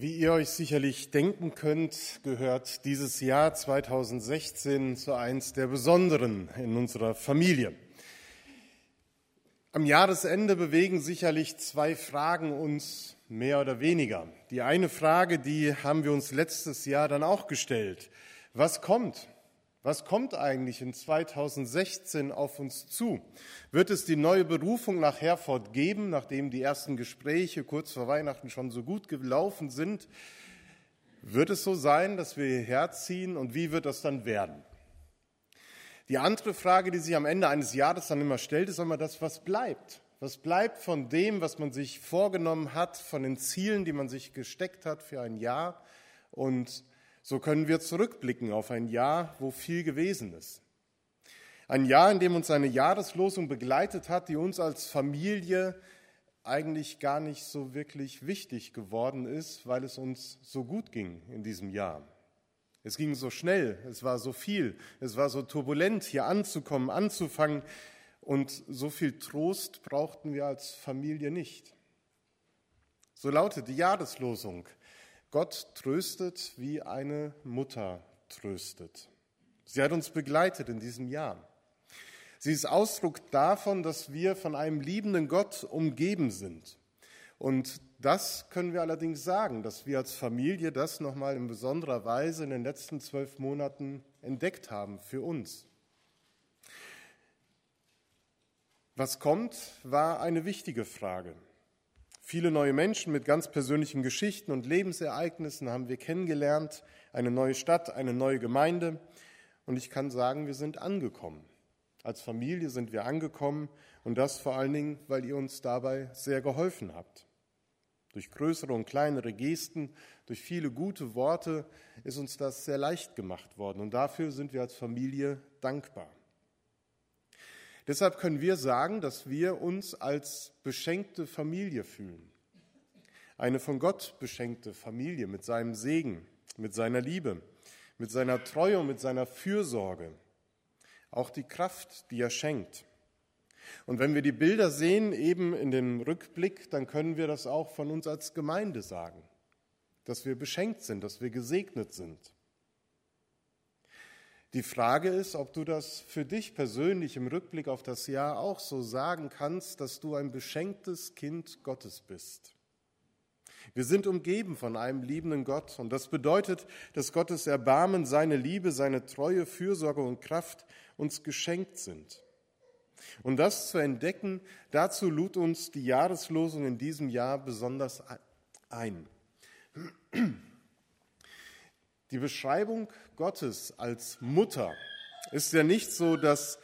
Wie ihr euch sicherlich denken könnt, gehört dieses Jahr 2016 zu eins der besonderen in unserer Familie. Am Jahresende bewegen sicherlich zwei Fragen uns mehr oder weniger. Die eine Frage, die haben wir uns letztes Jahr dann auch gestellt. Was kommt? Was kommt eigentlich in 2016 auf uns zu? Wird es die neue Berufung nach Herford geben, nachdem die ersten Gespräche kurz vor Weihnachten schon so gut gelaufen sind? Wird es so sein, dass wir hierher ziehen und wie wird das dann werden? Die andere Frage, die sich am Ende eines Jahres dann immer stellt, ist immer das, was bleibt? Was bleibt von dem, was man sich vorgenommen hat, von den Zielen, die man sich gesteckt hat für ein Jahr? Und so können wir zurückblicken auf ein Jahr, wo viel gewesen ist. Ein Jahr, in dem uns eine Jahreslosung begleitet hat, die uns als Familie eigentlich gar nicht so wirklich wichtig geworden ist, weil es uns so gut ging in diesem Jahr. Es ging so schnell, es war so viel, es war so turbulent, hier anzukommen, anzufangen und so viel Trost brauchten wir als Familie nicht. So lautet die Jahreslosung. Gott tröstet, wie eine Mutter tröstet. Sie hat uns begleitet in diesem Jahr. Sie ist Ausdruck davon, dass wir von einem liebenden Gott umgeben sind. Und das können wir allerdings sagen, dass wir als Familie das nochmal in besonderer Weise in den letzten zwölf Monaten entdeckt haben für uns. Was kommt, war eine wichtige Frage. Viele neue Menschen mit ganz persönlichen Geschichten und Lebensereignissen haben wir kennengelernt, eine neue Stadt, eine neue Gemeinde. Und ich kann sagen, wir sind angekommen. Als Familie sind wir angekommen und das vor allen Dingen, weil ihr uns dabei sehr geholfen habt. Durch größere und kleinere Gesten, durch viele gute Worte ist uns das sehr leicht gemacht worden und dafür sind wir als Familie dankbar. Deshalb können wir sagen, dass wir uns als beschenkte Familie fühlen. Eine von Gott beschenkte Familie mit seinem Segen, mit seiner Liebe, mit seiner Treue und mit seiner Fürsorge. Auch die Kraft, die er schenkt. Und wenn wir die Bilder sehen, eben in dem Rückblick, dann können wir das auch von uns als Gemeinde sagen, dass wir beschenkt sind, dass wir gesegnet sind. Die Frage ist, ob du das für dich persönlich im Rückblick auf das Jahr auch so sagen kannst, dass du ein beschenktes Kind Gottes bist. Wir sind umgeben von einem liebenden Gott und das bedeutet, dass Gottes Erbarmen, seine Liebe, seine Treue, Fürsorge und Kraft uns geschenkt sind. Und das zu entdecken, dazu lud uns die Jahreslosung in diesem Jahr besonders ein. Die Beschreibung Gottes als Mutter ist ja nicht so das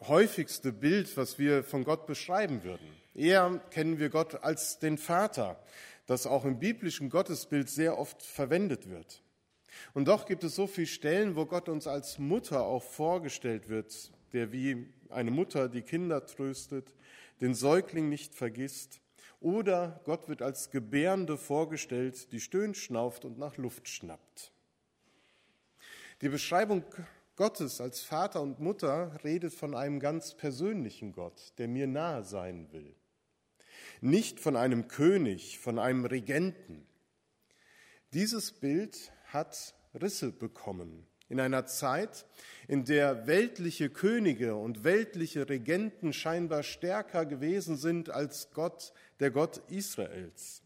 häufigste Bild, was wir von Gott beschreiben würden. Eher kennen wir Gott als den Vater, das auch im biblischen Gottesbild sehr oft verwendet wird. Und doch gibt es so viele Stellen, wo Gott uns als Mutter auch vorgestellt wird, der wie eine Mutter die Kinder tröstet, den Säugling nicht vergisst, oder Gott wird als Gebärende vorgestellt, die stöhnt, schnauft und nach Luft schnappt. Die Beschreibung Gottes als Vater und Mutter redet von einem ganz persönlichen Gott, der mir nahe sein will. Nicht von einem König, von einem Regenten. Dieses Bild hat Risse bekommen in einer Zeit, in der weltliche Könige und weltliche Regenten scheinbar stärker gewesen sind als Gott, der Gott Israels.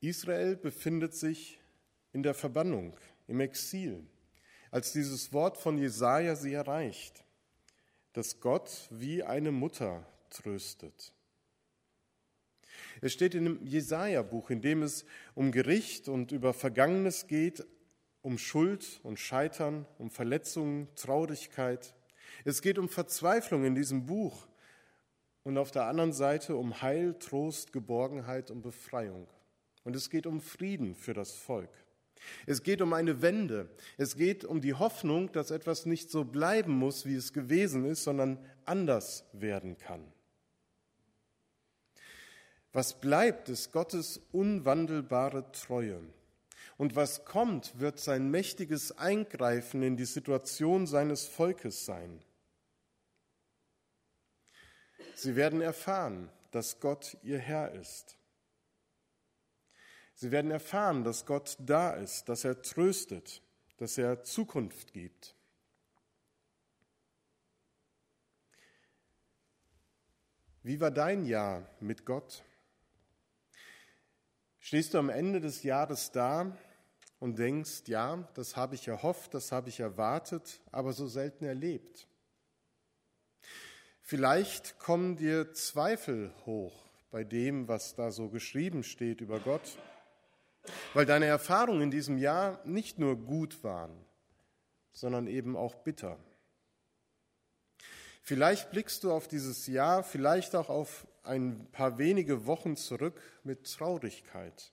Israel befindet sich in der Verbannung, im Exil, als dieses Wort von Jesaja sie erreicht, dass Gott wie eine Mutter tröstet. Es steht in dem Jesaja-Buch, in dem es um Gericht und über Vergangenes geht, um Schuld und Scheitern, um Verletzungen, Traurigkeit. Es geht um Verzweiflung in diesem Buch und auf der anderen Seite um Heil, Trost, Geborgenheit und Befreiung. Und es geht um Frieden für das Volk. Es geht um eine Wende. Es geht um die Hoffnung, dass etwas nicht so bleiben muss, wie es gewesen ist, sondern anders werden kann. Was bleibt, ist Gottes unwandelbare Treue. Und was kommt, wird sein mächtiges Eingreifen in die Situation seines Volkes sein. Sie werden erfahren, dass Gott ihr Herr ist. Sie werden erfahren, dass Gott da ist, dass er tröstet, dass er Zukunft gibt. Wie war dein Jahr mit Gott? Stehst du am Ende des Jahres da und denkst, ja, das habe ich erhofft, das habe ich erwartet, aber so selten erlebt? Vielleicht kommen dir Zweifel hoch bei dem, was da so geschrieben steht über Gott, weil deine Erfahrungen in diesem Jahr nicht nur gut waren, sondern eben auch bitter. Vielleicht blickst du auf dieses Jahr, vielleicht auch auf ein paar wenige Wochen zurück mit Traurigkeit,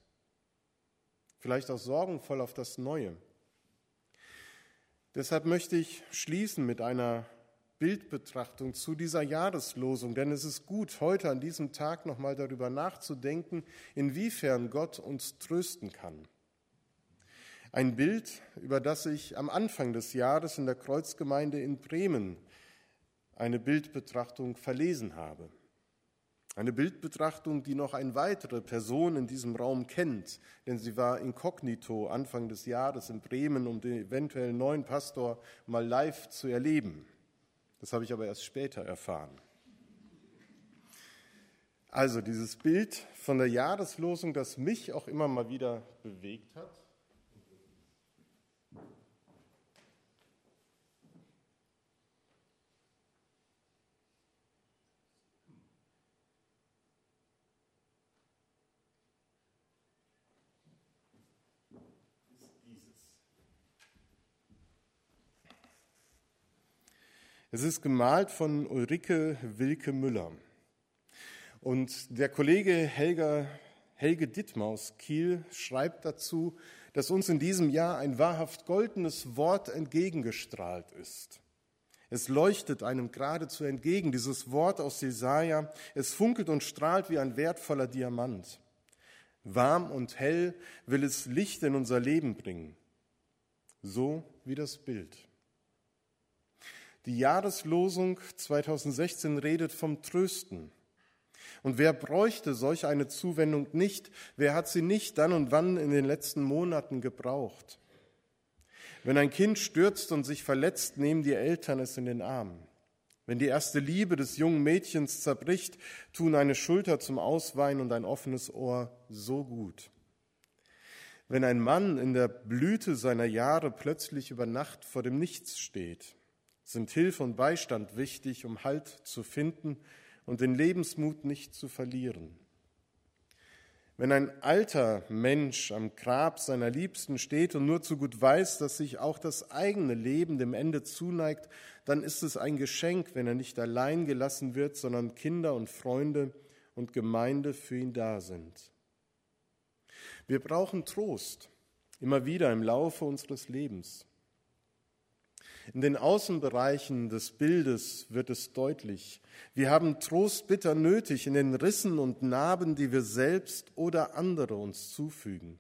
vielleicht auch sorgenvoll auf das Neue. Deshalb möchte ich schließen mit einer Bildbetrachtung zu dieser Jahreslosung, denn es ist gut, heute an diesem Tag nochmal darüber nachzudenken, inwiefern Gott uns trösten kann. Ein Bild, über das ich am Anfang des Jahres in der Kreuzgemeinde in Bremen eine Bildbetrachtung verlesen habe. Eine Bildbetrachtung, die noch eine weitere Person in diesem Raum kennt, denn sie war inkognito Anfang des Jahres in Bremen, um den eventuell neuen Pastor mal live zu erleben. Das habe ich aber erst später erfahren. Also dieses Bild von der Jahreslosung, das mich auch immer mal wieder bewegt hat. Es ist gemalt von Ulrike Wilke Müller. Und der Kollege Helge, Helge Dittmer aus Kiel schreibt dazu, dass uns in diesem Jahr ein wahrhaft goldenes Wort entgegengestrahlt ist. Es leuchtet einem geradezu entgegen, dieses Wort aus Jesaja. Es funkelt und strahlt wie ein wertvoller Diamant. Warm und hell will es Licht in unser Leben bringen. So wie das Bild. Die Jahreslosung 2016 redet vom Trösten. Und wer bräuchte solch eine Zuwendung nicht? Wer hat sie nicht dann und wann in den letzten Monaten gebraucht? Wenn ein Kind stürzt und sich verletzt, nehmen die Eltern es in den Arm. Wenn die erste Liebe des jungen Mädchens zerbricht, tun eine Schulter zum Ausweinen und ein offenes Ohr so gut. Wenn ein Mann in der Blüte seiner Jahre plötzlich über Nacht vor dem Nichts steht, sind Hilfe und Beistand wichtig, um Halt zu finden und den Lebensmut nicht zu verlieren. Wenn ein alter Mensch am Grab seiner Liebsten steht und nur zu gut weiß, dass sich auch das eigene Leben dem Ende zuneigt, dann ist es ein Geschenk, wenn er nicht allein gelassen wird, sondern Kinder und Freunde und Gemeinde für ihn da sind. Wir brauchen Trost immer wieder im Laufe unseres Lebens. In den Außenbereichen des Bildes wird es deutlich. Wir haben Trost bitter nötig in den Rissen und Narben, die wir selbst oder andere uns zufügen.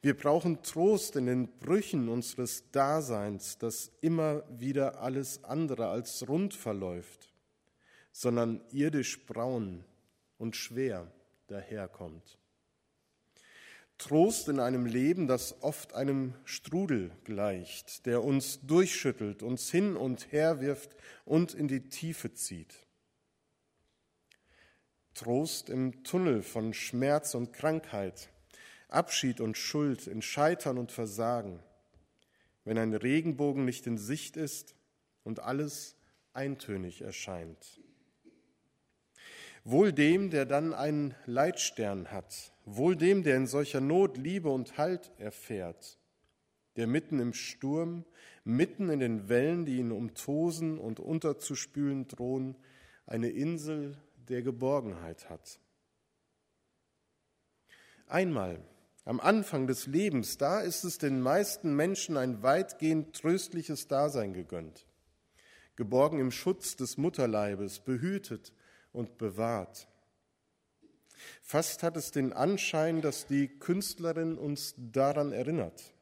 Wir brauchen Trost in den Brüchen unseres Daseins, das immer wieder alles andere als rund verläuft, sondern irdisch braun und schwer daherkommt. Trost in einem Leben, das oft einem Strudel gleicht, der uns durchschüttelt, uns hin und her wirft und in die Tiefe zieht. Trost im Tunnel von Schmerz und Krankheit, Abschied und Schuld, in Scheitern und Versagen, wenn ein Regenbogen nicht in Sicht ist und alles eintönig erscheint. Wohl dem, der dann einen Leitstern hat, wohl dem, der in solcher Not Liebe und Halt erfährt, der mitten im Sturm, mitten in den Wellen, die ihn umtosen und unterzuspülen drohen, eine Insel der Geborgenheit hat. Einmal, am Anfang des Lebens, da ist es den meisten Menschen ein weitgehend tröstliches Dasein gegönnt, geborgen im Schutz des Mutterleibes, behütet, und bewahrt. Fast hat es den Anschein, dass die Künstlerin uns daran erinnert.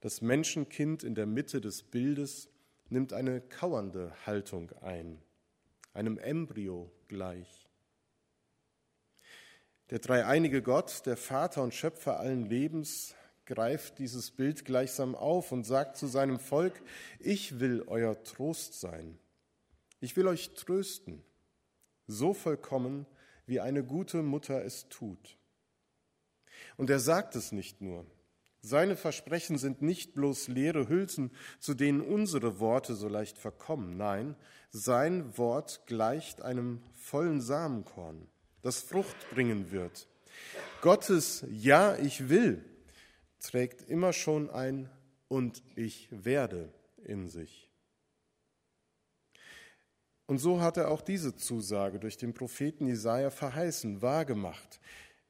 Das Menschenkind in der Mitte des Bildes nimmt eine kauernde Haltung ein, einem Embryo gleich. Der dreieinige Gott, der Vater und Schöpfer allen Lebens, greift dieses Bild gleichsam auf und sagt zu seinem Volk, ich will euer Trost sein. Ich will euch trösten, so vollkommen, wie eine gute Mutter es tut. Und er sagt es nicht nur. Seine Versprechen sind nicht bloß leere Hülsen, zu denen unsere Worte so leicht verkommen. Nein, sein Wort gleicht einem vollen Samenkorn, das Frucht bringen wird. Gottes Ja, ich will trägt immer schon ein und ich werde in sich. Und so hat er auch diese Zusage durch den Propheten Jesaja verheißen, wahrgemacht.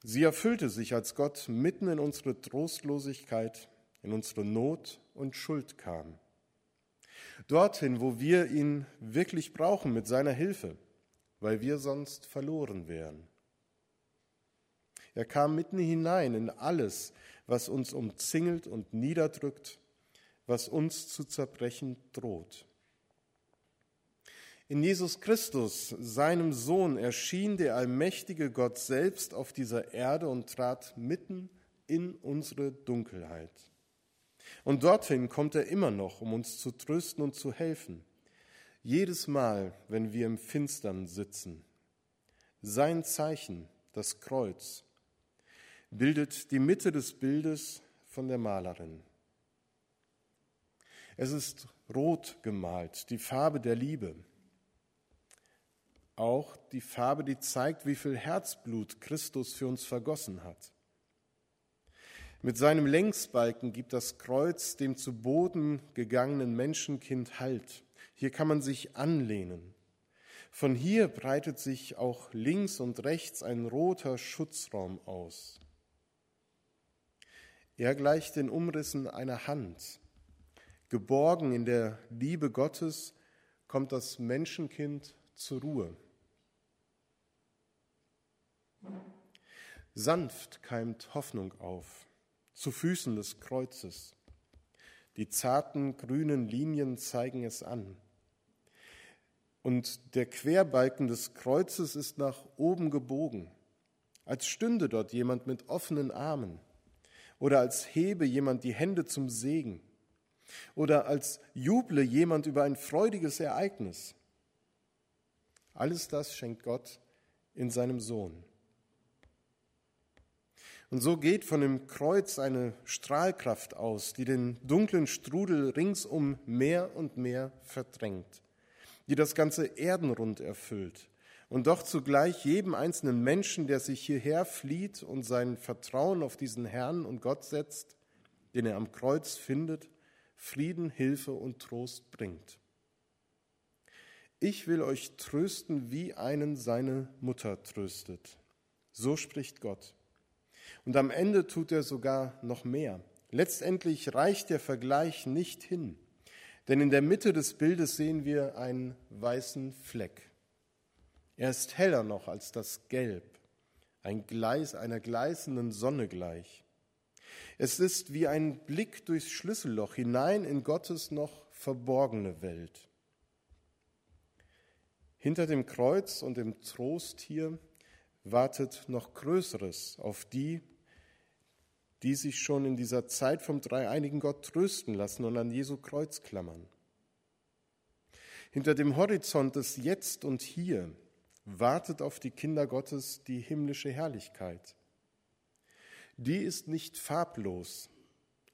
Sie erfüllte sich, als Gott mitten in unsere Trostlosigkeit, in unsere Not und Schuld kam. Dorthin, wo wir ihn wirklich brauchen mit seiner Hilfe, weil wir sonst verloren wären. Er kam mitten hinein in alles, was uns umzingelt und niederdrückt, was uns zu zerbrechen droht. In Jesus Christus, seinem Sohn, erschien der allmächtige Gott selbst auf dieser Erde und trat mitten in unsere Dunkelheit. Und dorthin kommt er immer noch, um uns zu trösten und zu helfen. Jedes Mal, wenn wir im Finstern sitzen. Sein Zeichen, das Kreuz, bildet die Mitte des Bildes von der Malerin. Es ist rot gemalt, die Farbe der Liebe. Auch die Farbe, die zeigt, wie viel Herzblut Christus für uns vergossen hat. Mit seinem Längsbalken gibt das Kreuz dem zu Boden gegangenen Menschenkind Halt. Hier kann man sich anlehnen. Von hier breitet sich auch links und rechts ein roter Schutzraum aus. Er gleicht den Umrissen einer Hand. Geborgen in der Liebe Gottes kommt das Menschenkind zur Ruhe. Sanft keimt Hoffnung auf, zu Füßen des Kreuzes. Die zarten grünen Linien zeigen es an. Und der Querbalken des Kreuzes ist nach oben gebogen, als stünde dort jemand mit offenen Armen oder als hebe jemand die Hände zum Segen oder als juble jemand über ein freudiges Ereignis. Alles das schenkt Gott in seinem Sohn. Und so geht von dem Kreuz eine Strahlkraft aus, die den dunklen Strudel ringsum mehr und mehr verdrängt, die das ganze Erdenrund erfüllt und doch zugleich jedem einzelnen Menschen, der sich hierher flieht und sein Vertrauen auf diesen Herrn und Gott setzt, den er am Kreuz findet, Frieden, Hilfe und Trost bringt. Ich will euch trösten, wie einen seine Mutter tröstet. So spricht Gott. Und am Ende tut er sogar noch mehr. Letztendlich reicht der Vergleich nicht hin, denn in der Mitte des Bildes sehen wir einen weißen Fleck. Er ist heller noch als das Gelb, ein Gleis einer gleißenden Sonne gleich. Es ist wie ein Blick durchs Schlüsselloch hinein in Gottes noch verborgene Welt. Hinter dem Kreuz und dem Trost hier wartet noch Größeres auf die, die sich schon in dieser Zeit vom dreieinigen Gott trösten lassen und an Jesu Kreuz klammern. Hinter dem Horizont des Jetzt und Hier wartet auf die Kinder Gottes die himmlische Herrlichkeit. Die ist nicht farblos,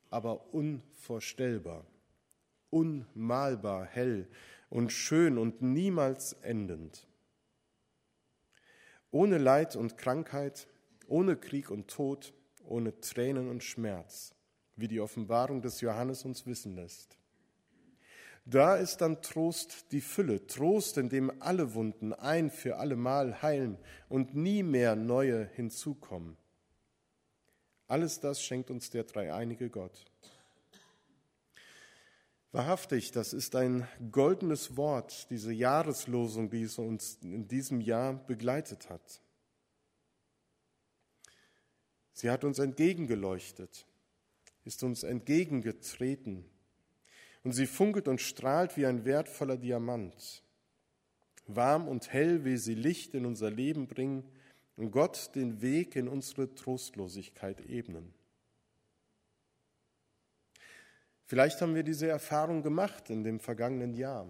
aber unvorstellbar, unmalbar hell und schön und niemals endend. Ohne Leid und Krankheit, ohne Krieg und Tod, ohne Tränen und Schmerz, wie die Offenbarung des Johannes uns wissen lässt. Da ist dann Trost die Fülle, Trost, in dem alle Wunden ein für allemal heilen und nie mehr neue hinzukommen. Alles das schenkt uns der dreieinige Gott. Wahrhaftig, das ist ein goldenes Wort, diese Jahreslosung, die es uns in diesem Jahr begleitet hat. Sie hat uns entgegengeleuchtet, ist uns entgegengetreten und sie funkelt und strahlt wie ein wertvoller Diamant. Warm und hell will sie Licht in unser Leben bringen und Gott den Weg in unsere Trostlosigkeit ebnen. Vielleicht haben wir diese Erfahrung gemacht in dem vergangenen Jahr.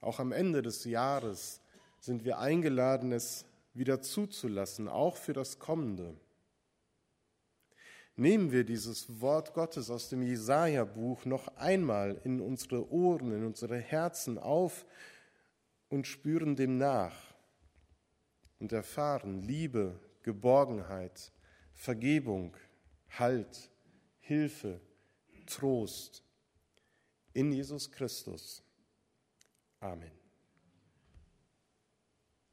Auch am Ende des Jahres sind wir eingeladen, es wieder zuzulassen, auch für das Kommende. Nehmen wir dieses Wort Gottes aus dem Jesaja-Buch noch einmal in unsere Ohren, in unsere Herzen auf und spüren dem nach und erfahren Liebe, Geborgenheit, Vergebung, Halt, Hilfe, Trost in Jesus Christus. Amen.